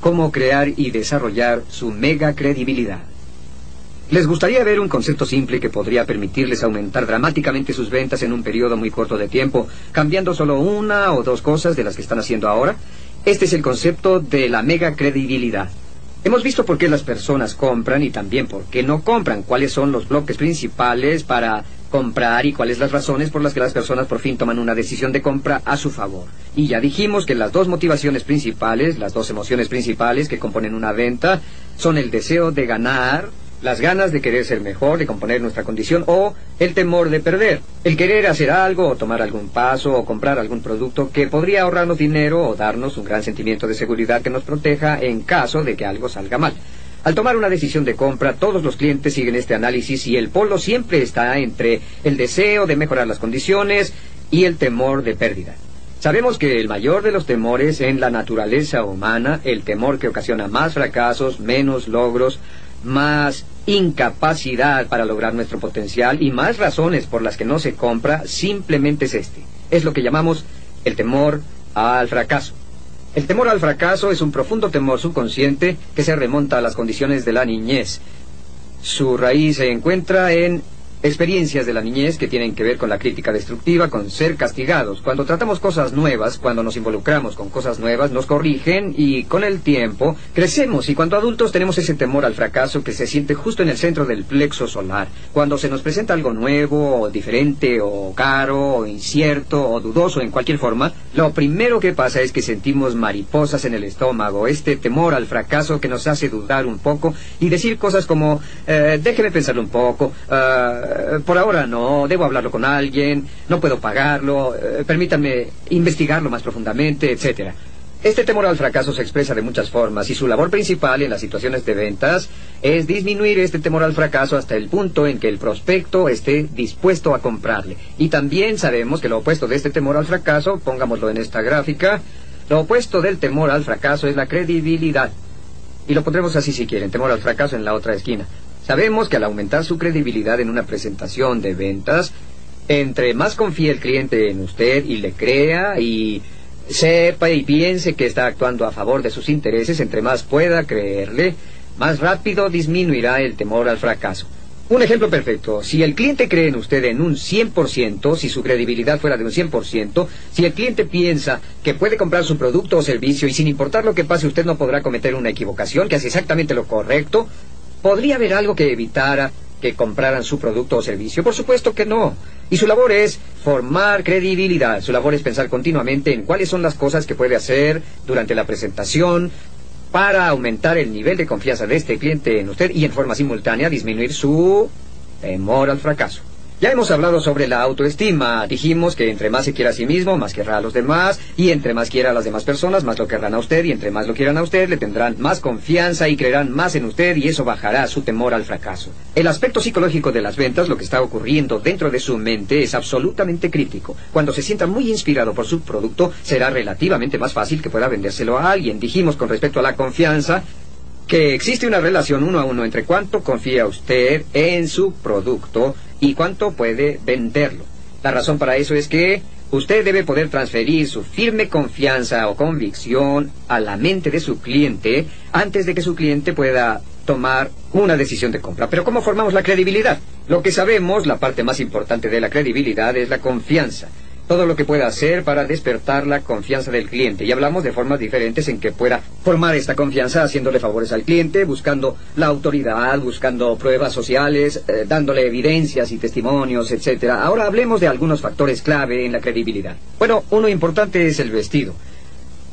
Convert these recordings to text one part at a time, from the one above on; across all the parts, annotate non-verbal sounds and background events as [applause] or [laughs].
cómo crear y desarrollar su mega credibilidad. Les gustaría ver un concepto simple que podría permitirles aumentar dramáticamente sus ventas en un periodo muy corto de tiempo, cambiando solo una o dos cosas de las que están haciendo ahora. Este es el concepto de la mega credibilidad. Hemos visto por qué las personas compran y también por qué no compran, cuáles son los bloques principales para comprar y cuáles las razones por las que las personas por fin toman una decisión de compra a su favor. Y ya dijimos que las dos motivaciones principales, las dos emociones principales que componen una venta, son el deseo de ganar, las ganas de querer ser mejor, de componer nuestra condición, o el temor de perder, el querer hacer algo o tomar algún paso o comprar algún producto que podría ahorrarnos dinero o darnos un gran sentimiento de seguridad que nos proteja en caso de que algo salga mal. Al tomar una decisión de compra, todos los clientes siguen este análisis y el polo siempre está entre el deseo de mejorar las condiciones y el temor de pérdida. Sabemos que el mayor de los temores en la naturaleza humana, el temor que ocasiona más fracasos, menos logros, más incapacidad para lograr nuestro potencial y más razones por las que no se compra, simplemente es este. Es lo que llamamos el temor al fracaso. El temor al fracaso es un profundo temor subconsciente que se remonta a las condiciones de la niñez. Su raíz se encuentra en experiencias de la niñez que tienen que ver con la crítica destructiva, con ser castigados. Cuando tratamos cosas nuevas, cuando nos involucramos con cosas nuevas, nos corrigen y con el tiempo crecemos y cuando adultos tenemos ese temor al fracaso que se siente justo en el centro del plexo solar. Cuando se nos presenta algo nuevo o diferente o caro o incierto o dudoso en cualquier forma, lo primero que pasa es que sentimos mariposas en el estómago, este temor al fracaso que nos hace dudar un poco y decir cosas como eh, déjeme pensarlo un poco, eh, por ahora no, debo hablarlo con alguien, no puedo pagarlo, eh, permítanme investigarlo más profundamente, etcétera. Este temor al fracaso se expresa de muchas formas y su labor principal en las situaciones de ventas es disminuir este temor al fracaso hasta el punto en que el prospecto esté dispuesto a comprarle. Y también sabemos que lo opuesto de este temor al fracaso, pongámoslo en esta gráfica, lo opuesto del temor al fracaso es la credibilidad. Y lo pondremos así si quieren, temor al fracaso en la otra esquina. Sabemos que al aumentar su credibilidad en una presentación de ventas, entre más confíe el cliente en usted y le crea y sepa y piense que está actuando a favor de sus intereses, entre más pueda creerle, más rápido disminuirá el temor al fracaso. Un ejemplo perfecto, si el cliente cree en usted en un 100%, si su credibilidad fuera de un 100%, si el cliente piensa que puede comprar su producto o servicio y sin importar lo que pase usted no podrá cometer una equivocación, que hace exactamente lo correcto, ¿Podría haber algo que evitara que compraran su producto o servicio? Por supuesto que no. Y su labor es formar credibilidad. Su labor es pensar continuamente en cuáles son las cosas que puede hacer durante la presentación para aumentar el nivel de confianza de este cliente en usted y en forma simultánea disminuir su temor al fracaso. Ya hemos hablado sobre la autoestima. Dijimos que entre más se quiera a sí mismo, más querrá a los demás, y entre más quiera a las demás personas, más lo querrán a usted, y entre más lo quieran a usted, le tendrán más confianza y creerán más en usted, y eso bajará su temor al fracaso. El aspecto psicológico de las ventas, lo que está ocurriendo dentro de su mente, es absolutamente crítico. Cuando se sienta muy inspirado por su producto, será relativamente más fácil que pueda vendérselo a alguien. Dijimos con respecto a la confianza, que existe una relación uno a uno entre cuánto confía usted en su producto y cuánto puede venderlo. La razón para eso es que usted debe poder transferir su firme confianza o convicción a la mente de su cliente antes de que su cliente pueda tomar una decisión de compra. Pero ¿cómo formamos la credibilidad? Lo que sabemos, la parte más importante de la credibilidad es la confianza todo lo que pueda hacer para despertar la confianza del cliente. Y hablamos de formas diferentes en que pueda formar esta confianza haciéndole favores al cliente, buscando la autoridad, buscando pruebas sociales, eh, dándole evidencias y testimonios, etc. Ahora hablemos de algunos factores clave en la credibilidad. Bueno, uno importante es el vestido.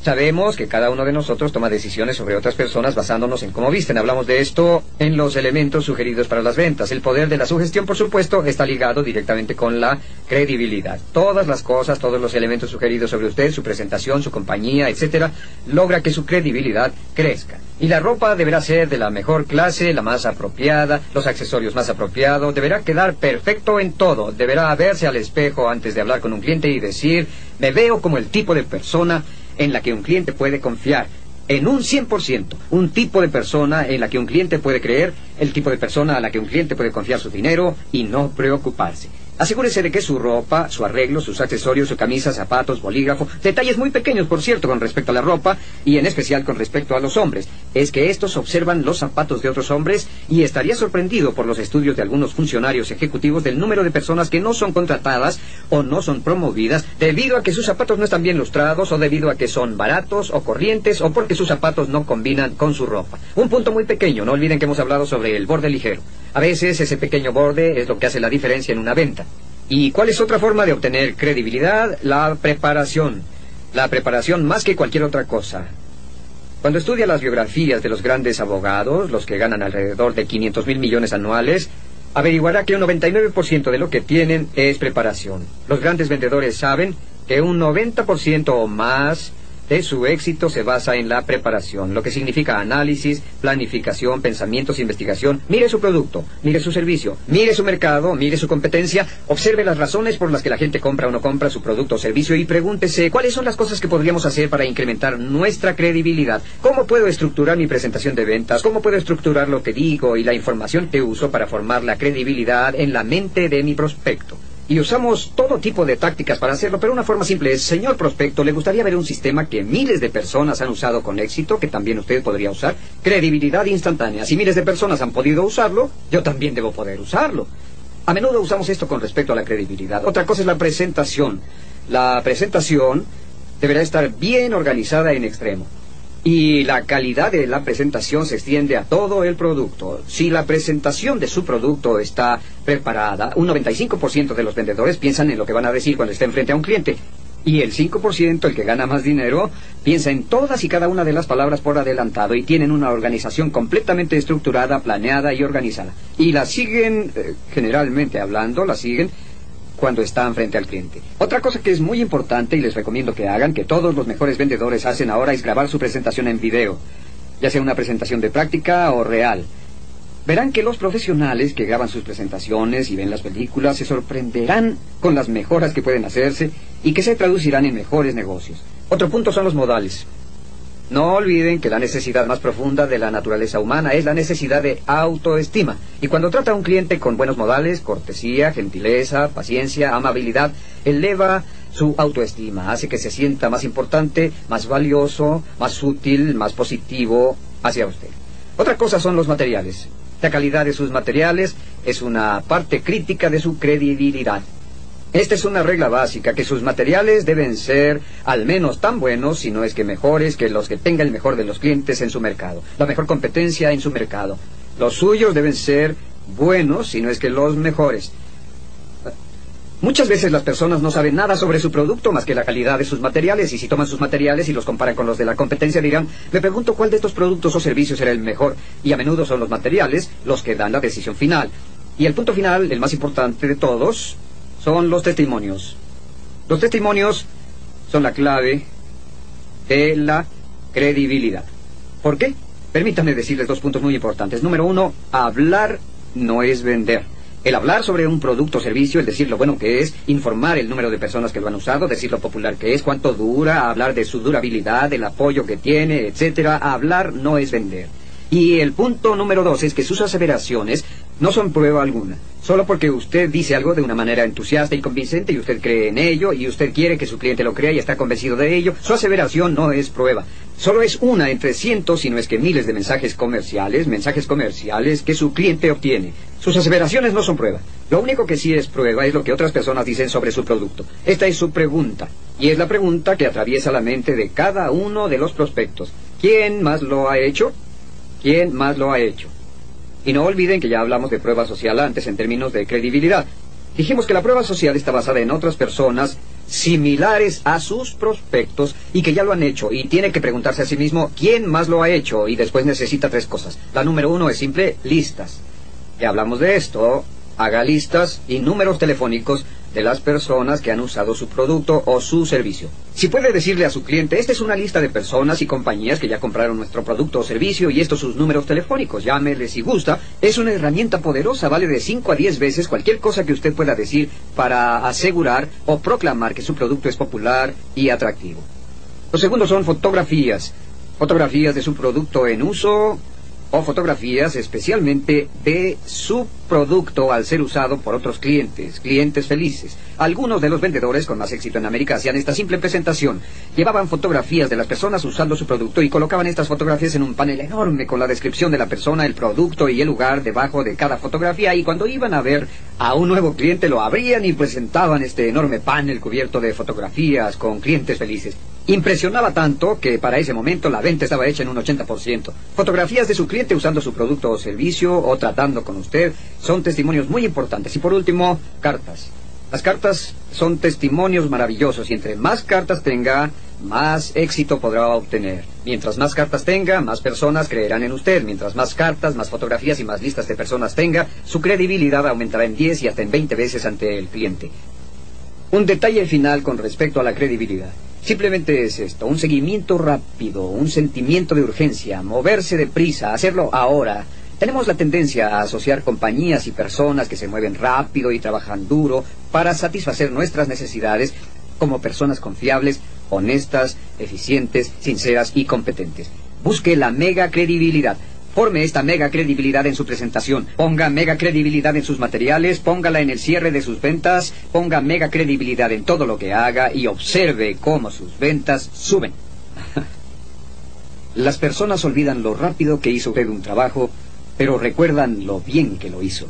Sabemos que cada uno de nosotros toma decisiones sobre otras personas basándonos en cómo visten. Hablamos de esto en los elementos sugeridos para las ventas. El poder de la sugestión, por supuesto, está ligado directamente con la credibilidad. Todas las cosas, todos los elementos sugeridos sobre usted, su presentación, su compañía, etcétera, logra que su credibilidad crezca. Y la ropa deberá ser de la mejor clase, la más apropiada, los accesorios más apropiados, deberá quedar perfecto en todo, deberá verse al espejo antes de hablar con un cliente y decir, me veo como el tipo de persona en la que un cliente puede confiar en un 100%, un tipo de persona en la que un cliente puede creer, el tipo de persona a la que un cliente puede confiar su dinero y no preocuparse. Asegúrese de que su ropa, su arreglo, sus accesorios, su camisa, zapatos, bolígrafo, detalles muy pequeños, por cierto, con respecto a la ropa y en especial con respecto a los hombres, es que estos observan los zapatos de otros hombres y estaría sorprendido por los estudios de algunos funcionarios ejecutivos del número de personas que no son contratadas o no son promovidas debido a que sus zapatos no están bien lustrados o debido a que son baratos o corrientes o porque sus zapatos no combinan con su ropa. Un punto muy pequeño, no olviden que hemos hablado sobre el borde ligero. A veces ese pequeño borde es lo que hace la diferencia en una venta. ¿Y cuál es otra forma de obtener credibilidad? La preparación. La preparación más que cualquier otra cosa. Cuando estudia las biografías de los grandes abogados, los que ganan alrededor de 500 mil millones anuales, averiguará que un 99% de lo que tienen es preparación. Los grandes vendedores saben que un 90% o más de su éxito se basa en la preparación, lo que significa análisis, planificación, pensamientos, investigación. Mire su producto, mire su servicio, mire su mercado, mire su competencia, observe las razones por las que la gente compra o no compra su producto o servicio y pregúntese cuáles son las cosas que podríamos hacer para incrementar nuestra credibilidad. ¿Cómo puedo estructurar mi presentación de ventas? ¿Cómo puedo estructurar lo que digo y la información que uso para formar la credibilidad en la mente de mi prospecto? Y usamos todo tipo de tácticas para hacerlo, pero una forma simple es, señor prospecto, ¿le gustaría ver un sistema que miles de personas han usado con éxito, que también usted podría usar? Credibilidad instantánea. Si miles de personas han podido usarlo, yo también debo poder usarlo. A menudo usamos esto con respecto a la credibilidad. Otra cosa es la presentación. La presentación deberá estar bien organizada en extremo. Y la calidad de la presentación se extiende a todo el producto. Si la presentación de su producto está preparada, un 95% de los vendedores piensan en lo que van a decir cuando estén frente a un cliente. Y el 5%, el que gana más dinero, piensa en todas y cada una de las palabras por adelantado y tienen una organización completamente estructurada, planeada y organizada. Y la siguen, eh, generalmente hablando, la siguen cuando están frente al cliente. Otra cosa que es muy importante y les recomiendo que hagan, que todos los mejores vendedores hacen ahora, es grabar su presentación en video, ya sea una presentación de práctica o real. Verán que los profesionales que graban sus presentaciones y ven las películas se sorprenderán con las mejoras que pueden hacerse y que se traducirán en mejores negocios. Otro punto son los modales. No olviden que la necesidad más profunda de la naturaleza humana es la necesidad de autoestima. Y cuando trata a un cliente con buenos modales, cortesía, gentileza, paciencia, amabilidad, eleva su autoestima, hace que se sienta más importante, más valioso, más útil, más positivo hacia usted. Otra cosa son los materiales. La calidad de sus materiales es una parte crítica de su credibilidad. Esta es una regla básica, que sus materiales deben ser al menos tan buenos, si no es que mejores, que los que tenga el mejor de los clientes en su mercado, la mejor competencia en su mercado. Los suyos deben ser buenos, si no es que los mejores. Muchas veces las personas no saben nada sobre su producto más que la calidad de sus materiales y si toman sus materiales y los comparan con los de la competencia dirán, me pregunto cuál de estos productos o servicios será el mejor y a menudo son los materiales los que dan la decisión final. Y el punto final, el más importante de todos, son los testimonios. Los testimonios son la clave de la credibilidad. ¿Por qué? Permítanme decirles dos puntos muy importantes. Número uno, hablar no es vender. El hablar sobre un producto o servicio, el decir lo bueno que es, informar el número de personas que lo han usado, decir lo popular que es, cuánto dura, hablar de su durabilidad, del apoyo que tiene, etcétera. Hablar no es vender. Y el punto número dos es que sus aseveraciones no son prueba alguna. Solo porque usted dice algo de una manera entusiasta y convincente y usted cree en ello y usted quiere que su cliente lo crea y está convencido de ello, su aseveración no es prueba. Solo es una entre cientos, si no es que miles de mensajes comerciales, mensajes comerciales que su cliente obtiene. Sus aseveraciones no son prueba. Lo único que sí es prueba es lo que otras personas dicen sobre su producto. Esta es su pregunta. Y es la pregunta que atraviesa la mente de cada uno de los prospectos. ¿Quién más lo ha hecho? ¿Quién más lo ha hecho? Y no olviden que ya hablamos de prueba social antes en términos de credibilidad. Dijimos que la prueba social está basada en otras personas similares a sus prospectos y que ya lo han hecho y tiene que preguntarse a sí mismo quién más lo ha hecho y después necesita tres cosas. La número uno es simple, listas. Ya hablamos de esto. Haga listas y números telefónicos de las personas que han usado su producto o su servicio. Si puede decirle a su cliente, esta es una lista de personas y compañías que ya compraron nuestro producto o servicio y estos sus números telefónicos, llámele si gusta, es una herramienta poderosa, vale de 5 a 10 veces cualquier cosa que usted pueda decir para asegurar o proclamar que su producto es popular y atractivo. Los segundos son fotografías. Fotografías de su producto en uso, o fotografías especialmente de su producto al ser usado por otros clientes, clientes felices. Algunos de los vendedores con más éxito en América hacían esta simple presentación. Llevaban fotografías de las personas usando su producto y colocaban estas fotografías en un panel enorme con la descripción de la persona, el producto y el lugar debajo de cada fotografía y cuando iban a ver a un nuevo cliente lo abrían y presentaban este enorme panel cubierto de fotografías con clientes felices. Impresionaba tanto que para ese momento la venta estaba hecha en un 80%. Fotografías de su cliente usando su producto o servicio o tratando con usted son testimonios muy importantes. Y por último, cartas. Las cartas son testimonios maravillosos y entre más cartas tenga, más éxito podrá obtener. Mientras más cartas tenga, más personas creerán en usted. Mientras más cartas, más fotografías y más listas de personas tenga, su credibilidad aumentará en 10 y hasta en 20 veces ante el cliente. Un detalle final con respecto a la credibilidad. Simplemente es esto, un seguimiento rápido, un sentimiento de urgencia, moverse deprisa, hacerlo ahora. Tenemos la tendencia a asociar compañías y personas que se mueven rápido y trabajan duro para satisfacer nuestras necesidades como personas confiables, honestas, eficientes, sinceras y competentes. Busque la mega credibilidad. Forme esta mega credibilidad en su presentación. Ponga mega credibilidad en sus materiales, póngala en el cierre de sus ventas, ponga mega credibilidad en todo lo que haga y observe cómo sus ventas suben. [laughs] Las personas olvidan lo rápido que hizo usted un trabajo, pero recuerdan lo bien que lo hizo.